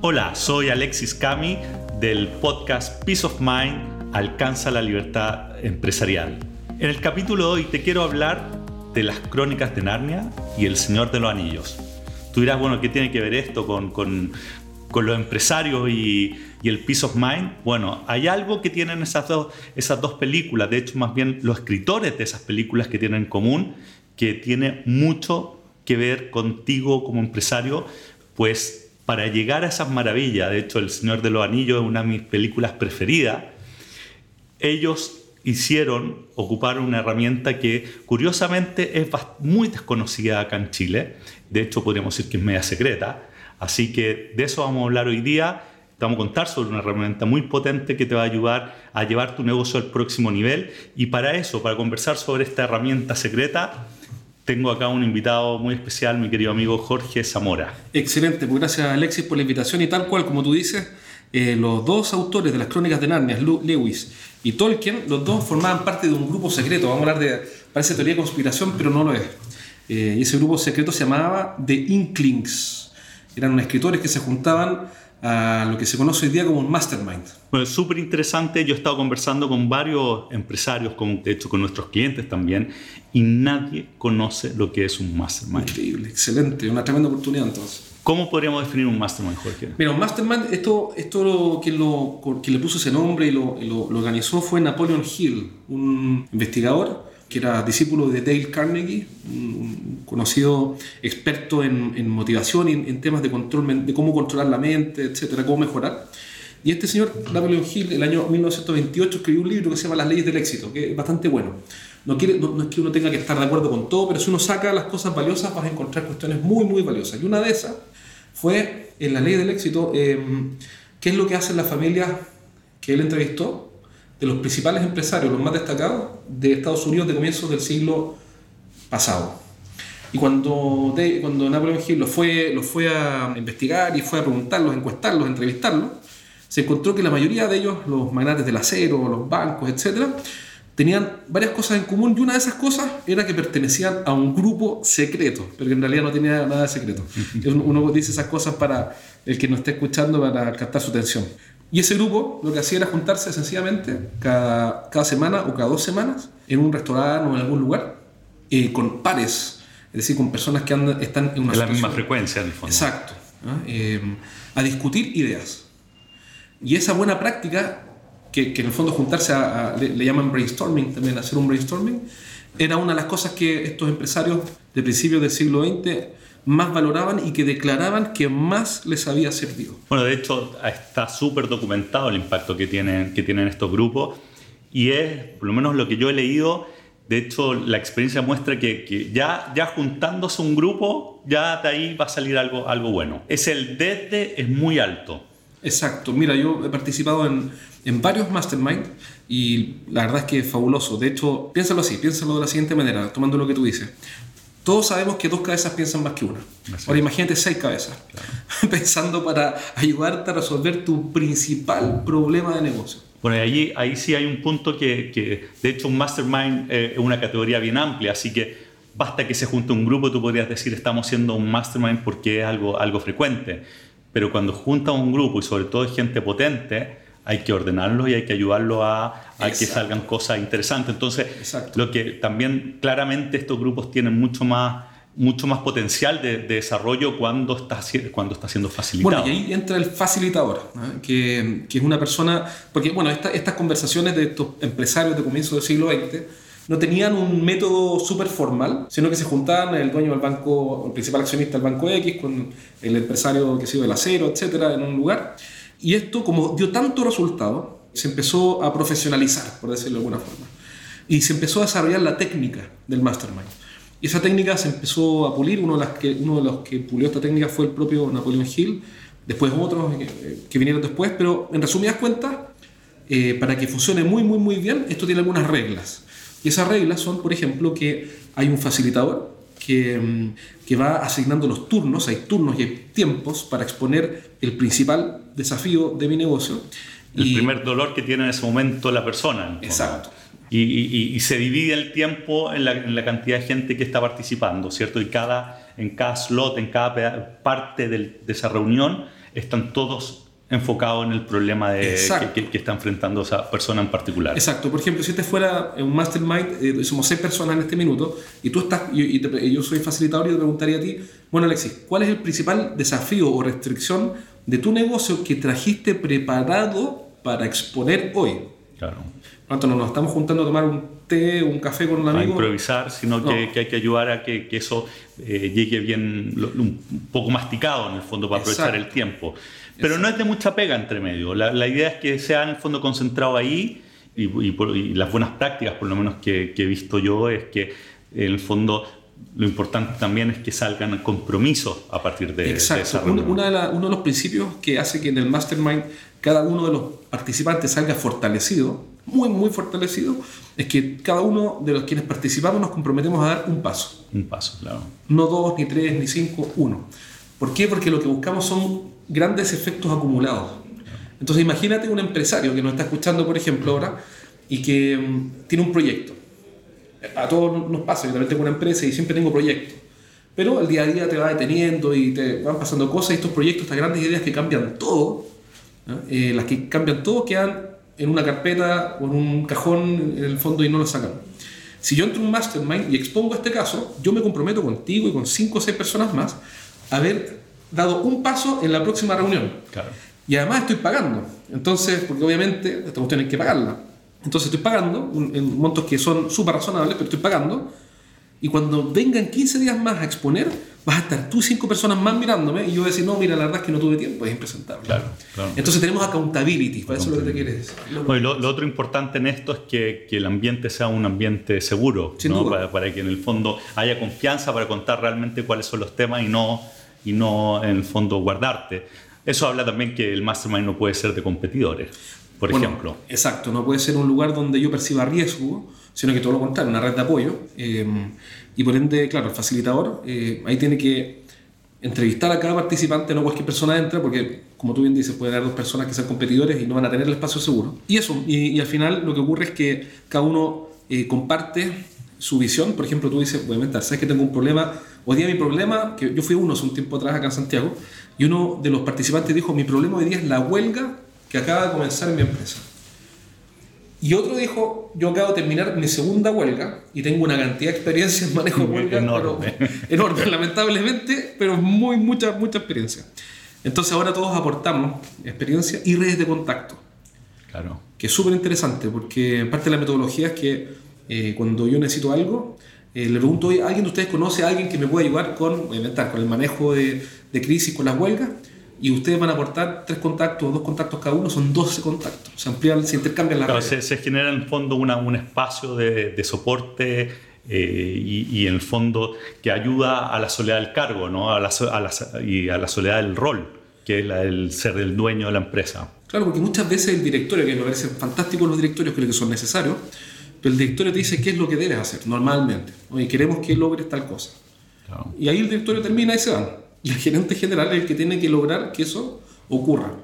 Hola, soy Alexis Cami del podcast Peace of Mind, Alcanza la Libertad Empresarial. En el capítulo de hoy te quiero hablar de las crónicas de Narnia y El Señor de los Anillos. Tú dirás, bueno, ¿qué tiene que ver esto con, con, los empresarios y, y, el Peace of Mind? Bueno, hay algo que tienen esas dos, esas dos películas, de hecho más bien los escritores de esas películas que tienen en común, que tiene mucho que ver contigo como empresario, pues para llegar a esas maravillas, de hecho El Señor de los Anillos es una de mis películas preferidas, ellos hicieron, ocupar una herramienta que curiosamente es muy desconocida acá en Chile, de hecho podríamos decir que es media secreta, así que de eso vamos a hablar hoy día, vamos a contar sobre una herramienta muy potente que te va a ayudar a llevar tu negocio al próximo nivel. Y para eso, para conversar sobre esta herramienta secreta, tengo acá un invitado muy especial, mi querido amigo Jorge Zamora. Excelente, pues gracias Alexis por la invitación y tal cual como tú dices, eh, los dos autores de las crónicas de Narnia, Lewis y Tolkien, los dos formaban parte de un grupo secreto, vamos a hablar de, parece teoría de conspiración, pero no lo es. Eh, y ese grupo secreto se llamaba The Inklings, eran escritores que se juntaban a lo que se conoce hoy día como un mastermind. Bueno, es súper interesante. Yo he estado conversando con varios empresarios, con, de hecho con nuestros clientes también, y nadie conoce lo que es un mastermind. Increíble, excelente, una tremenda oportunidad entonces. ¿Cómo podríamos definir un mastermind, Jorge? Mira, un mastermind, esto, esto lo, quien, lo, quien le puso ese nombre y lo, lo, lo organizó fue Napoleon Hill, un investigador que era discípulo de Dale Carnegie, un conocido experto en, motivación y en, temas de control, de cómo controlar la mente, etcétera, cómo mejorar. Y este señor, Napoleon Hill, el año 1928 escribió un libro que se llama Las leyes del éxito, que es bastante bueno. No, quiere, es que uno tenga que estar de acuerdo con todo, pero si uno saca las cosas valiosas vas a encontrar cuestiones muy, muy valiosas. Y una de esas fue en la ley del éxito, eh, qué es lo que hacen las familias que él entrevistó de los principales empresarios, los más destacados de Estados Unidos de comienzos del siglo pasado. Y cuando, de, cuando Napoleon Hill los fue, los fue a investigar y fue a preguntarlos, encuestarlos, entrevistarlos, se encontró que la mayoría de ellos, los magnates del acero, los bancos, etc., tenían varias cosas en común y una de esas cosas era que pertenecían a un grupo secreto, pero que en realidad no tenía nada de secreto. Uno dice esas cosas para el que no esté escuchando, para captar su atención. Y ese grupo lo que hacía era juntarse sencillamente cada, cada semana o cada dos semanas en un restaurante o en algún lugar eh, con pares, es decir, con personas que andan, están en una en la misma frecuencia en el fondo. Exacto, eh, a discutir ideas. Y esa buena práctica, que, que en el fondo juntarse a, a, le, le, llaman brainstorming también, hacer un brainstorming, era una de las cosas que estos empresarios de principios del siglo XX más valoraban y que declaraban que más les había servido. Bueno, de hecho está súper documentado el impacto que tienen, que tienen estos grupos y es, por lo menos lo que yo he leído, de hecho la experiencia muestra que, que ya, ya juntándose un grupo, ya de ahí va a salir algo, algo bueno. Es el desde es muy alto. Exacto, mira, yo he participado en, en varios mastermind y la verdad es que es fabuloso. De hecho, piénsalo así, piénsalo de la siguiente manera, tomando lo que tú dices todos sabemos que dos cabezas piensan más que una. Así Ahora imagínate seis cabezas claro. pensando para ayudarte a resolver tu principal problema de negocio. Bueno, allí, ahí sí hay un punto que, que de hecho, un mastermind eh, es una categoría bien amplia, así que basta que se junte un grupo, tú podrías decir estamos siendo un mastermind porque es algo, algo frecuente. Pero cuando junta un grupo y sobre todo gente potente, hay que ordenarlos y hay que ayudarlos a, a que salgan cosas interesantes. Entonces, Exacto. lo que también claramente estos grupos tienen mucho más mucho más potencial de, de, desarrollo cuando está, cuando está siendo facilitado. Bueno, y ahí entra el facilitador, ¿no? que, que, es una persona, porque bueno, esta, estas conversaciones de estos empresarios de comienzo del siglo XX no tenían un método súper formal, sino que se juntaban el dueño del banco, el principal accionista del banco X, con el empresario que sido del acero, etcétera, en un lugar y esto, como dio tanto resultado, se empezó a profesionalizar, por decirlo de alguna forma. Y se empezó a desarrollar la técnica del mastermind. Y esa técnica se empezó a pulir. Uno de, los que pulió esta técnica fue el propio Napoleon Hill, después otros que, que vinieron después, pero en resumidas cuentas, eh, para que funcione muy, muy, muy bien, esto tiene algunas reglas. Y esas reglas son, por ejemplo, que hay un facilitador, que, mm, que, va asignando los turnos, hay turnos y hay tiempos para exponer el principal desafío de mi negocio. El y, primer dolor que tiene en ese momento la persona. Exacto. Y, y, y, se divide el tiempo en la, en la, cantidad de gente que está participando, ¿cierto? Y cada, en cada slot, en cada parte del, de esa reunión, están todos enfocados en el problema de, que, que, está enfrentando esa persona en particular. Exacto. Por ejemplo, si este fuera un mastermind, eh, somos seis personas en este minuto, y tú estás, y, yo soy facilitador y te preguntaría a ti, bueno Alexis, ¿cuál es el principal desafío o restricción de tu negocio que trajiste preparado para exponer hoy? Claro. Por lo tanto, no nos estamos juntando a tomar un té un café con un amigo. A improvisar, sino que, hay que ayudar a que, que eso eh, llegue bien, un poco masticado en el fondo para aprovechar el tiempo. Pero no es de mucha pega entre medio. La, la, idea es que sea en el fondo concentrado ahí y, y, las buenas prácticas, por lo menos que, que, he visto yo, es que en el fondo lo importante también es que salgan compromisos a partir de, Exacto. esa uno, de uno de los principios que hace que en el mastermind cada uno de los participantes salga fortalecido, muy, muy fortalecido, es que cada uno de los quienes participamos nos comprometemos a dar un paso. Un paso, claro. No dos, ni tres, ni cinco, uno. ¿Por qué? Porque lo que buscamos son grandes efectos acumulados. Entonces imagínate un empresario que nos está escuchando, por ejemplo, ahora, y que mm, tiene un proyecto. A todos nos pasa, yo también tengo una empresa y siempre tengo proyectos. Pero el día a día te va deteniendo y te van pasando cosas y estos proyectos, estas grandes ideas que cambian todo, eh, las que cambian todo quedan en una carpeta o en un cajón en el fondo y no lo sacan. Si yo entro en un mastermind y expongo este caso, yo me comprometo contigo y con cinco o seis personas más a ver dado un paso en la próxima reunión. Y además estoy pagando. Entonces, porque obviamente esta cuestión hay que pagarla. Entonces estoy pagando en montos que son súper razonables, pero estoy pagando. Y cuando vengan 15 días más a exponer, vas a estar tú cinco personas más mirándome y yo voy a decir, no, mira, la verdad es que no tuve tiempo, es impresentable. Claro, claro. Entonces tenemos accountability, para eso es lo que te quieres decir. Lo, lo, otro importante en esto es que, que, el ambiente sea un ambiente seguro, ¿no? para, para, que en el fondo haya confianza para contar realmente cuáles son los temas y no y no en el fondo guardarte. Eso habla también que el mastermind no puede ser de competidores, por ejemplo. Exacto, no puede ser un lugar donde yo perciba riesgo, sino que todo lo contrario, una red de apoyo. Eh, y por ende, claro, el facilitador eh, ahí tiene que entrevistar a cada participante, no cualquier persona entra, porque como tú bien dices, puede haber dos personas que sean competidores y no van a tener el espacio seguro. Y eso, y, al final lo que ocurre es que cada uno eh, comparte su visión. Por ejemplo, tú dices, obviamente, sabes que tengo un problema Hoy día mi problema, que yo fui uno hace un tiempo atrás acá en Santiago, y uno de los participantes dijo, mi problema hoy día es la huelga que acaba de comenzar en mi empresa. Y otro dijo, yo acabo de terminar mi segunda huelga y tengo una cantidad de experiencia en manejo de huelga enorme. enorme, lamentablemente, pero muy, mucha, mucha experiencia. Entonces ahora todos aportamos experiencia y redes de contacto. Claro. Que es súper interesante porque parte de la metodología es que eh, cuando yo necesito algo, eh, le pregunto, ¿alguien de ustedes conoce a alguien que me pueda ayudar con, con el manejo de, de crisis, con las huelgas? y ustedes van a aportar tres contactos, dos contactos cada uno, son 12 contactos. Se amplían, se intercambian las claro, se, se, genera en el fondo una, un espacio de, de soporte eh, y, y, en el fondo que ayuda a la soledad del cargo ¿no? a la, a la, y a la soledad del rol, que es la, el ser el dueño de la empresa. Claro, porque muchas veces el directorio, que me parece fantástico los directorios, creo que son necesarios, pero el directorio te dice qué es lo que debes hacer normalmente. Oye, queremos que logres tal cosa. Claro. Y ahí el directorio termina y se van. Y el gerente general es el que tiene que lograr que eso ocurra.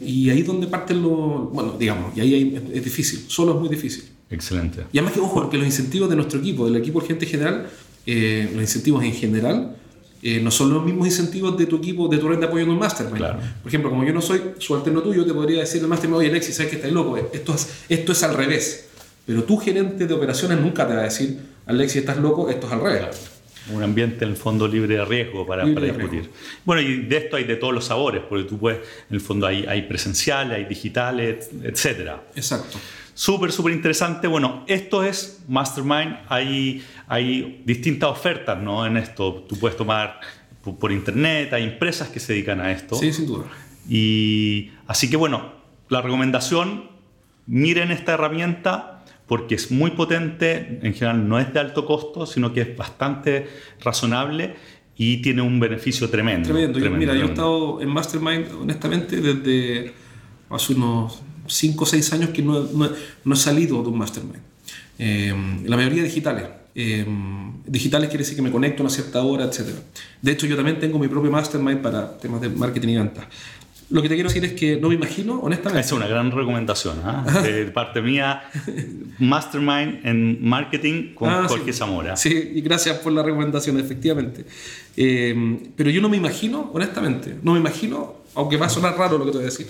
Y ahí es donde parten los... Bueno, digamos, y ahí es difícil. Solo es muy difícil. Excelente. Y además que, ojo, porque los incentivos de nuestro equipo, del equipo gerente general, eh, los incentivos en general, eh, no son los mismos incentivos de tu equipo, de tu red de apoyo en un mastermind. Claro. Por ejemplo, como yo no soy su alterno tuyo, te podría decir el mastermind, oye Alexis, sabes que estás loco, esto es, esto es al revés. Pero tu gerente de operaciones nunca te va a decir, Alexis, estás loco, esto es al revés. Un ambiente en el fondo riesgo de riesgo para, Libre para de discutir. riesgo. Bueno, y de esto hay de todos los sabores, porque tú puedes, en el fondo hay, hay presenciales, hay digitales, etcétera. Exacto. Súper, súper interesante. Bueno, esto es Mastermind. Hay, hay distintas ofertas ¿no? en esto. Tú puedes tomar por, por internet, hay empresas que se dedican a esto. Sí, sin duda. Y así que bueno, la recomendación, miren esta herramienta porque es muy potente, en general no es de alto costo, sino que es bastante razonable y tiene un beneficio tremendo. Tremendo. Yo- tremendo, mira, yo he estado en Mastermind, honestamente, desde hace unos 5 o 6 años que no, no- no he salido de un Mastermind. Eh, la mayoría digitales. Eh, digitales quiere decir que me conecto a una cierta hora, etc. De hecho, yo también tengo mi propio Mastermind para temas de marketing y ventas. Lo que te quiero decir es que no me imagino, honestamente. Es una gran recomendación. ¿ah? De parte mía, Mastermind en Marketing con Ah, Jorge sí. Zamora. Sí, y gracias por la recomendación, efectivamente. Eh, pero yo no me imagino, honestamente, no me imagino aunque va a sonar raro lo que te voy a decir,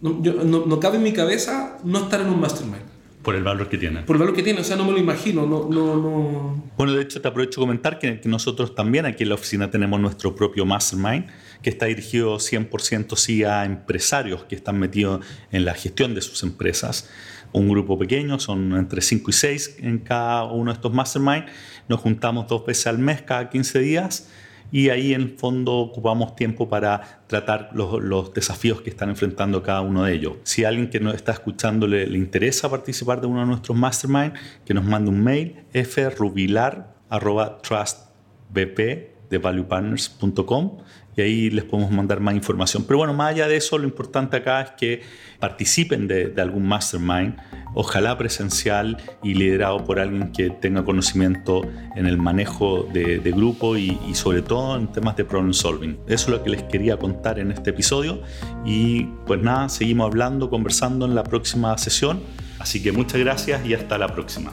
no, yo- no- no cabe en mi cabeza no estar en un mastermind. Por el valor que tiene. Por el valor que tiene, o sea, no me lo imagino, no, no, no. Bueno, de hecho te aprovecho de comentar que, que nosotros también aquí en la oficina tenemos nuestro propio mastermind que está dirigido 100% sí a empresarios que están metidos en la gestión de sus empresas. Un grupo pequeño, son entre 5 y 6 en cada uno de estos mastermind. Nos juntamos dos veces al mes, cada 15 días, y ahí en fondo ocupamos tiempo para tratar los, desafíos que están enfrentando cada uno de ellos. Si a alguien que nos está escuchando le, le interesa participar de uno de nuestros mastermind, que nos mande un mail frubilar@trustbp de valuepartners.com y ahí les podemos mandar más información. Pero bueno, más allá de eso, lo importante acá es que participen de, de algún mastermind, ojalá presencial y liderado por alguien que tenga conocimiento en el manejo de, de grupo y, y sobre todo en temas de problem solving. Eso es lo que les quería contar en este episodio y pues nada, seguimos hablando, conversando en la próxima sesión. Así que muchas gracias y hasta la próxima.